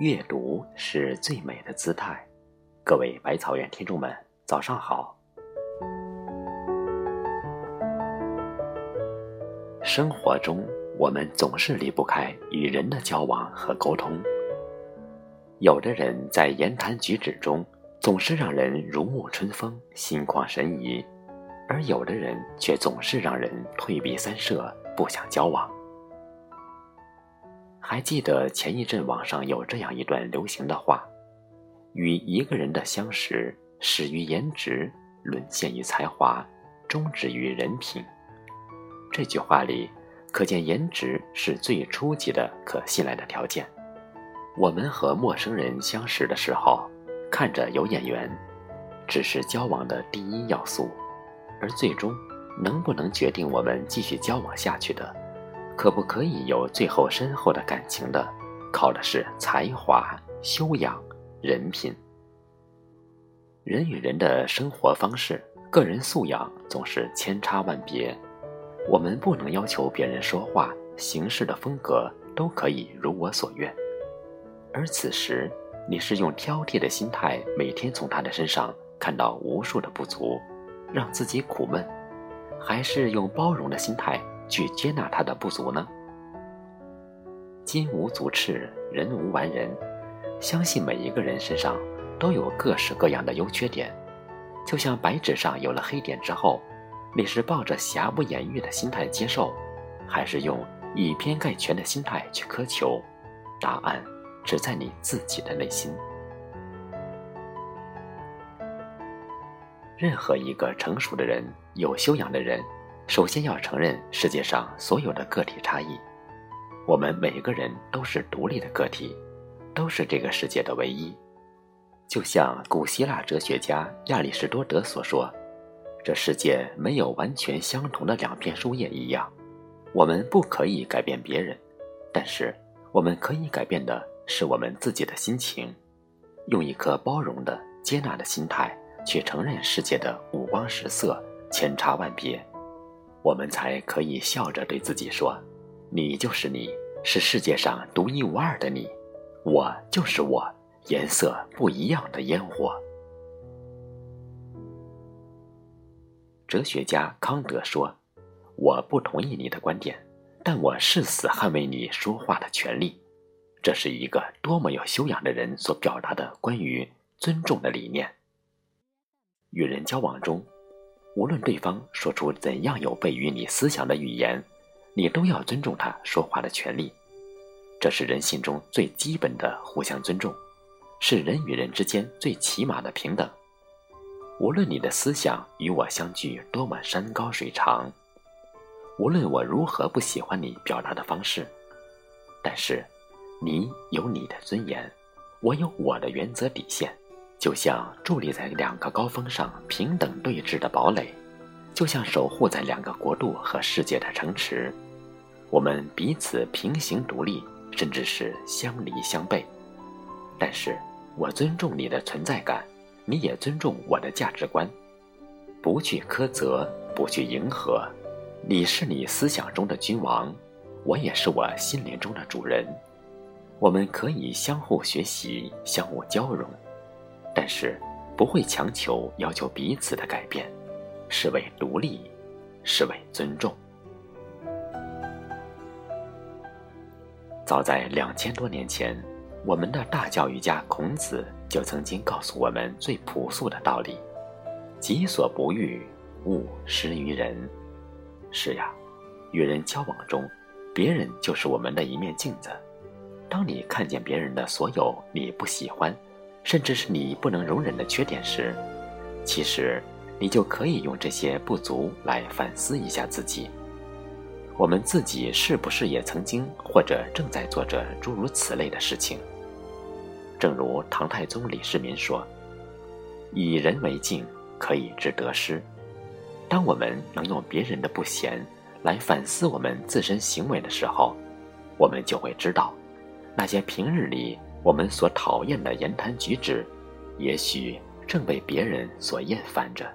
阅读是最美的姿态。各位百草园听众们，早上好。生活中，我们总是离不开与人的交往和沟通。有的人在言谈举止中总是让人如沐春风、心旷神怡，而有的人却总是让人退避三舍、不想交往。还记得前一阵网上有这样一段流行的话：“与一个人的相识，始于颜值，沦陷于才华，终止于人品。”这句话里，可见颜值是最初级的可信赖的条件。我们和陌生人相识的时候，看着有眼缘，只是交往的第一要素，而最终能不能决定我们继续交往下去的？可不可以有最后深厚的感情的，靠的是才华、修养、人品。人与人的生活方式、个人素养总是千差万别，我们不能要求别人说话、行事的风格都可以如我所愿。而此时，你是用挑剔的心态，每天从他的身上看到无数的不足，让自己苦闷，还是用包容的心态？去接纳他的不足呢？金无足赤，人无完人。相信每一个人身上都有各式各样的优缺点，就像白纸上有了黑点之后，你是抱着瑕不掩瑜的心态接受，还是用以偏概全的心态去苛求？答案只在你自己的内心。任何一个成熟的人，有修养的人。首先要承认世界上所有的个体差异，我们每个人都是独立的个体，都是这个世界的唯一。就像古希腊哲学家亚里士多德所说：“这世界没有完全相同的两片树叶一样。”我们不可以改变别人，但是我们可以改变的是我们自己的心情，用一颗包容的、接纳的心态去承认世界的五光十色、千差万别。我们才可以笑着对自己说：“你就是你，是世界上独一无二的你；我就是我，颜色不一样的烟火。”哲学家康德说：“我不同意你的观点，但我誓死捍卫你说话的权利。”这是一个多么有修养的人所表达的关于尊重的理念。与人交往中。无论对方说出怎样有悖于你思想的语言，你都要尊重他说话的权利。这是人性中最基本的互相尊重，是人与人之间最起码的平等。无论你的思想与我相距多么山高水长，无论我如何不喜欢你表达的方式，但是，你有你的尊严，我有我的原则底线。就像伫立在两个高峰上平等对峙的堡垒，就像守护在两个国度和世界的城池，我们彼此平行独立，甚至是相离相背。但是我尊重你的存在感，你也尊重我的价值观，不去苛责，不去迎合。你是你思想中的君王，我也是我心灵中的主人。我们可以相互学习，相互交融。但是，不会强求要求彼此的改变，是为独立，是为尊重。早在两千多年前，我们的大教育家孔子就曾经告诉我们最朴素的道理：“己所不欲，勿施于人。”是呀，与人交往中，别人就是我们的一面镜子。当你看见别人的所有你不喜欢，甚至是你不能容忍的缺点时，其实你就可以用这些不足来反思一下自己。我们自己是不是也曾经或者正在做着诸如此类的事情？正如唐太宗李世民说：“以人为镜，可以知得失。”当我们能用别人的不贤来反思我们自身行为的时候，我们就会知道，那些平日里。我们所讨厌的言谈举止，也许正被别人所厌烦着，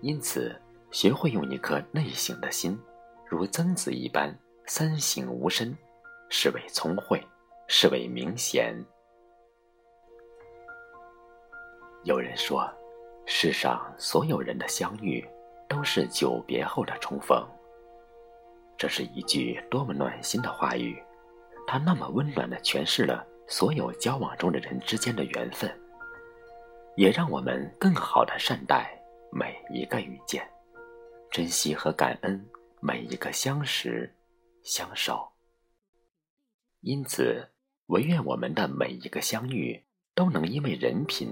因此学会用一颗内省的心，如曾子一般，三省吾身，是为聪慧，是为明贤。有人说，世上所有人的相遇，都是久别后的重逢。这是一句多么暖心的话语，它那么温暖的诠释了。所有交往中的人之间的缘分，也让我们更好的善待每一个遇见，珍惜和感恩每一个相识、相守。因此，唯愿我们的每一个相遇，都能因为人品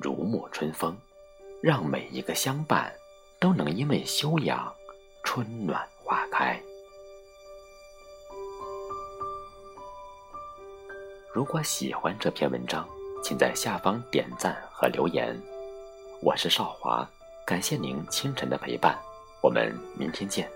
如沐春风，让每一个相伴，都能因为修养春暖花开。如果喜欢这篇文章，请在下方点赞和留言。我是少华，感谢您清晨的陪伴，我们明天见。